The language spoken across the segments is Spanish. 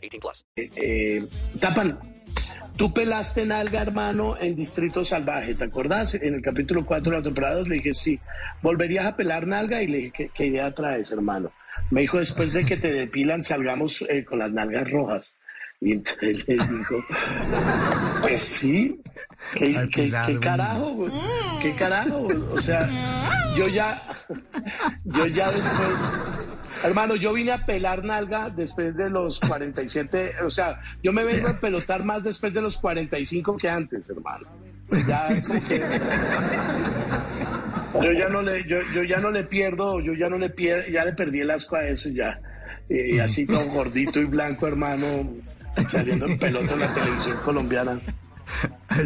18 plus. Eh, Tapan, tú pelaste nalga, hermano, en Distrito Salvaje, ¿te acordás? En el capítulo 4 de la temporada 2 le dije, sí, ¿volverías a pelar nalga? Y le dije, ¿qué, qué idea traes, hermano? Me dijo, después de que te depilan, salgamos eh, con las nalgas rojas. Y entonces le dijo, pues sí, ¿qué, qué- Pilar, qué carajo? güey? ¿Qué carajo? güey? O sea, yo ya, yo ya después, hermano, yo vine a pelar nalga después de los 47, o sea, yo me vengo a pelotar más después de los 45 que antes, hermano. Ya que- yo ya no le, yo, yo ya no le pierdo, yo ya no le pierdo, ya le perdí el asco a eso y ya. Y así todo gordito y blanco, hermano, saliendo en pelota en la televisión colombiana.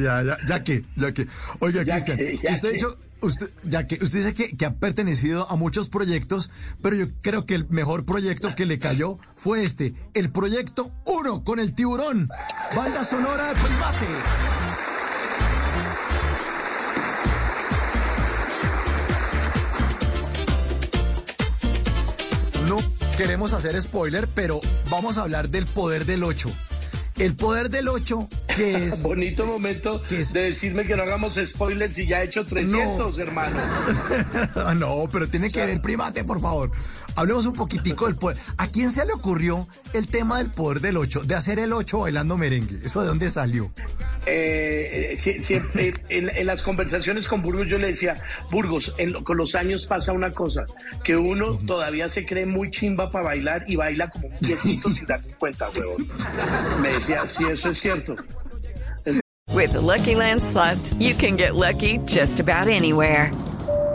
Ya, ya, ya que, ya que. Oiga, Cristian, usted, que. dicho, usted, ya que, usted dice que, ha pertenecido a muchos proyectos, pero yo creo que el mejor proyecto que le cayó fue este, el proyecto 1 con el tiburón, banda sonora de Primate. No queremos hacer spoiler, pero vamos a hablar del poder del 8. El poder del 8, que es... Bonito momento ¿Qué es? de decirme que no hagamos spoilers y ya he hecho 300, hermano. Ah, no, pero tiene que ver primate, por favor. Hablemos un poquitico del poder. ¿A quién se le ocurrió el tema del poder del 8? De hacer el 8 bailando merengue. ¿Eso de dónde salió? Eh, eh, sie- siempre, en, en las conversaciones con Burgos yo le decía, Burgos, en con los años pasa una cosa, que uno todavía se cree muy chimba para bailar y baila como un viejito sin darse cuenta, huevón. Me decía, sí, eso es cierto. With the Lucky Land slots, you can get lucky just about anywhere.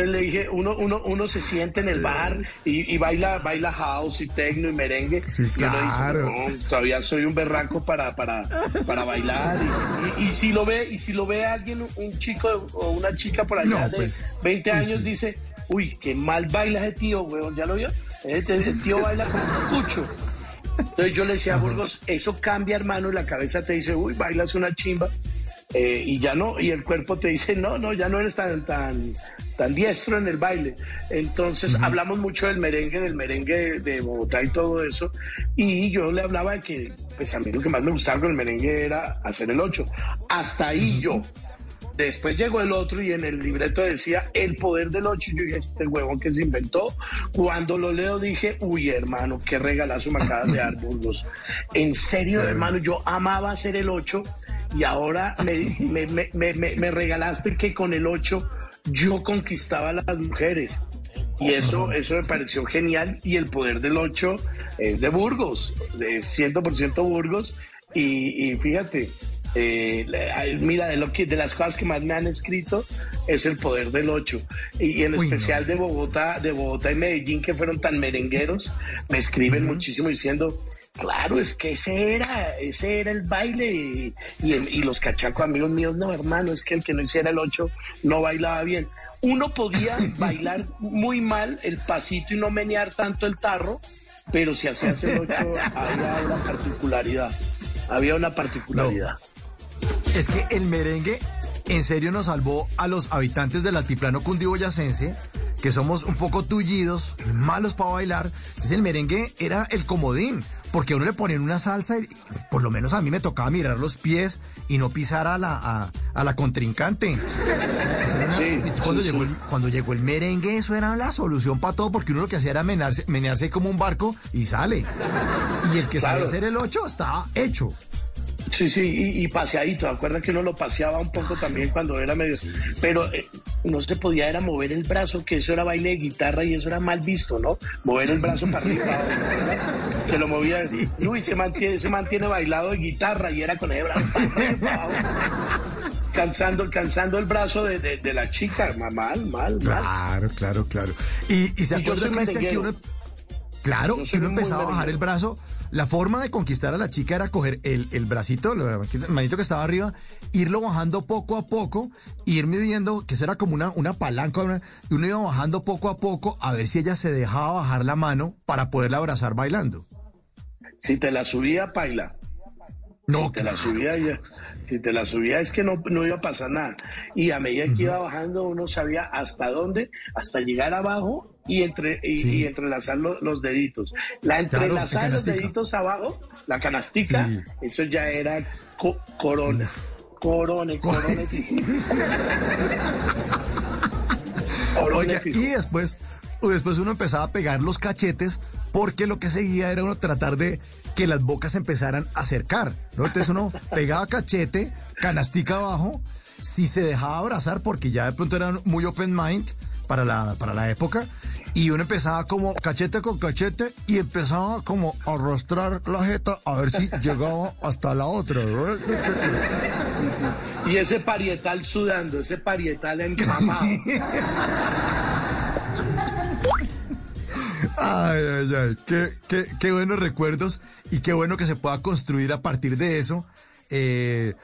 Entonces le dije, uno, uno, uno se siente en el bar y, y baila, baila house y techno y merengue. Sí, Y uno dice, claro. "No, todavía soy un berraco para, para, para bailar. Y, y- y si lo ve, y si lo ve alguien, un chico o una chica por allá No, de pues, 20 uy, años, sí. dice, uy, qué mal baila ese tío, weón, ¿ya lo vio? Ese, ese tío baila como un cucho. Entonces yo le decía a Burgos, eso cambia, hermano, y la cabeza te dice, uy, bailas una chimba. eh, y ya no, y el cuerpo te dice, no, no, ya no eres tan, tan, tan diestro en el baile. Entonces hablamos mucho del merengue, del merengue de Bogotá y todo eso. Y yo le hablaba de que, pues a mí lo que más me gustaba con el merengue era hacer el 8. Hasta ahí yo. Después llegó el otro y en el libreto decía el poder del 8. Yo dije, este huevón que se inventó. Cuando lo leo dije, uy, hermano, qué regalazo me acabas de dar, Burgos. En serio, hermano, yo amaba hacer el 8 y ahora me, me, regalaste que con el 8 yo conquistaba a las mujeres. Y eso, eso me pareció genial. Y el poder del 8 es de Burgos, de 100% Burgos. Y, y fíjate, eh, mira, de, lo que, de las cosas que más me han escrito es el poder del 8. Y, y en Uy, especial no. de Bogotá, de Bogotá y Medellín, que fueron tan merengueros, me escriben muchísimo diciendo. Claro, es que ese era, ese era el baile. Y, y, y los cachacos amigos míos, no, hermano, es que el que no hiciera el 8 no bailaba bien. Uno podía bailar muy mal el pasito y no menear tanto el tarro, pero si hacías el 8 había una particularidad. Había una particularidad. Es que el merengue en serio nos salvó a los habitantes del altiplano cundiboyacense, que somos un poco tullidos, malos para bailar. Entonces el merengue era el comodín, porque a uno le ponían una salsa y por lo menos a mí me tocaba mirar los pies y no pisar a la, a, a la contrincante. Una- Sí, cuando, sí, llegó sí. El, cuando llegó el merengue, eso era la solución para todo, porque uno lo que hacía era menearse, menearse como un barco y sale. Y el que sabía Claro. hacer el 8 estaba hecho. Sí, sí, y, y paseadito. Acuerda que uno lo paseaba un poco también cuando era medio. Pero eh, no se podía era mover el brazo, que eso era baile de guitarra y eso era mal visto, ¿no? Mover el brazo para arriba. Se lo movía. Luis se mantiene, se mantiene bailado de guitarra y era con el brazo. Cansando, cansando el brazo de, de- de la chica. Ma- Mal, mal, mal. Claro, claro, claro. Y, y se Y acuerda, Cristian, que uno. Claro, que uno empezaba a bajar el brazo. La forma de conquistar a la chica era coger el, el bracito, el manito que estaba arriba, irlo bajando poco a poco, ir midiendo, que eso era como una, una palanca, una- y uno iba bajando poco a poco a ver si ella se dejaba bajar la mano para poderla abrazar bailando. Si te la subía, paila. No, Si te la claro. subía, ya- si te la subía es que no, no iba a pasar nada. Y a medida que iba bajando, uno sabía hasta dónde, hasta llegar abajo y, entre, y, Sí. y entrelazar lo- los deditos. La Claro, la entrelazada de los deditos abajo, la canastica, Sí. eso ya era co- corona. Corone, corone. Oiga, y después, después uno empezaba a pegar los cachetes porque lo que seguía era uno tratar de que las bocas empezaran a acercar, ¿no? Entonces uno pegaba cachete, canastica abajo, si se dejaba abrazar porque ya de pronto eran muy open mind para la, para la época y uno empezaba como cachete con cachete y empezaba como a arrastrar la jeta a ver si llegaba hasta la otra. Y ese parietal sudando, ese parietal empamado. Ay, ay, ay, qué, qué, qué buenos recuerdos y qué bueno que se pueda construir a partir de eso, eh,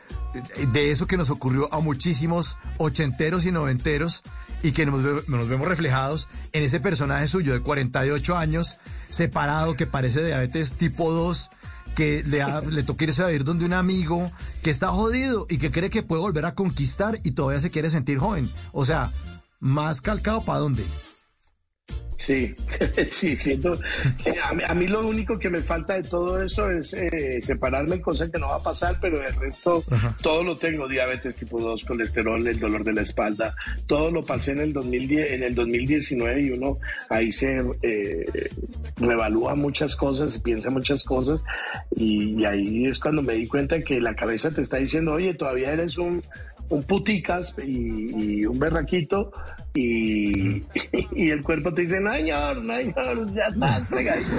de eso que nos ocurrió a muchísimos ochenteros y noventeros y que nos, nos vemos reflejados en ese personaje suyo de 48 años, separado, que parece diabetes tipo 2, que le, ha- le toca irse a donde un amigo, que está jodido y que cree que puede volver a conquistar y todavía se quiere sentir joven. O sea, más calcado para dónde. Sí, sí, siento. sí, a, mí, a mí lo único que me falta de todo eso es eh, separarme, cosa que no va a pasar, pero el resto todo lo tengo: diabetes tipo 2, colesterol, el dolor de la espalda. Todo lo pasé en el 2010, en el 2019 y uno ahí se eh, revalúa muchas cosas y piensa muchas cosas. Y, y ahí es cuando me di cuenta que la cabeza te está diciendo: Oye, todavía eres un un puticas y, y un berraquito y, y el cuerpo te dice, no señor, no señor, ya está fregadito".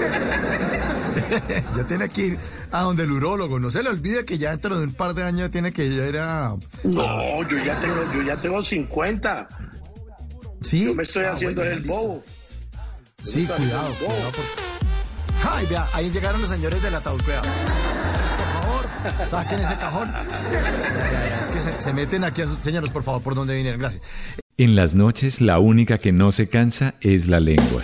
Ya tiene que ir a donde el urólogo. No se le olvide que ya dentro de un par de años tiene que ir a... No, yo ya tengo, yo ya tengo 50. Sí. Yo me estoy Ah, haciendo bueno, el listo. bobo. Sí, cuidado, cuidado. por- Ay, vea, ahí llegaron los señores del ataúd, cuidado. Favor, saquen ese cajón. Es que se, se meten aquí a sus señores, por favor, por donde vinieron. Gracias. En las noches la única que no se cansa es la lengua.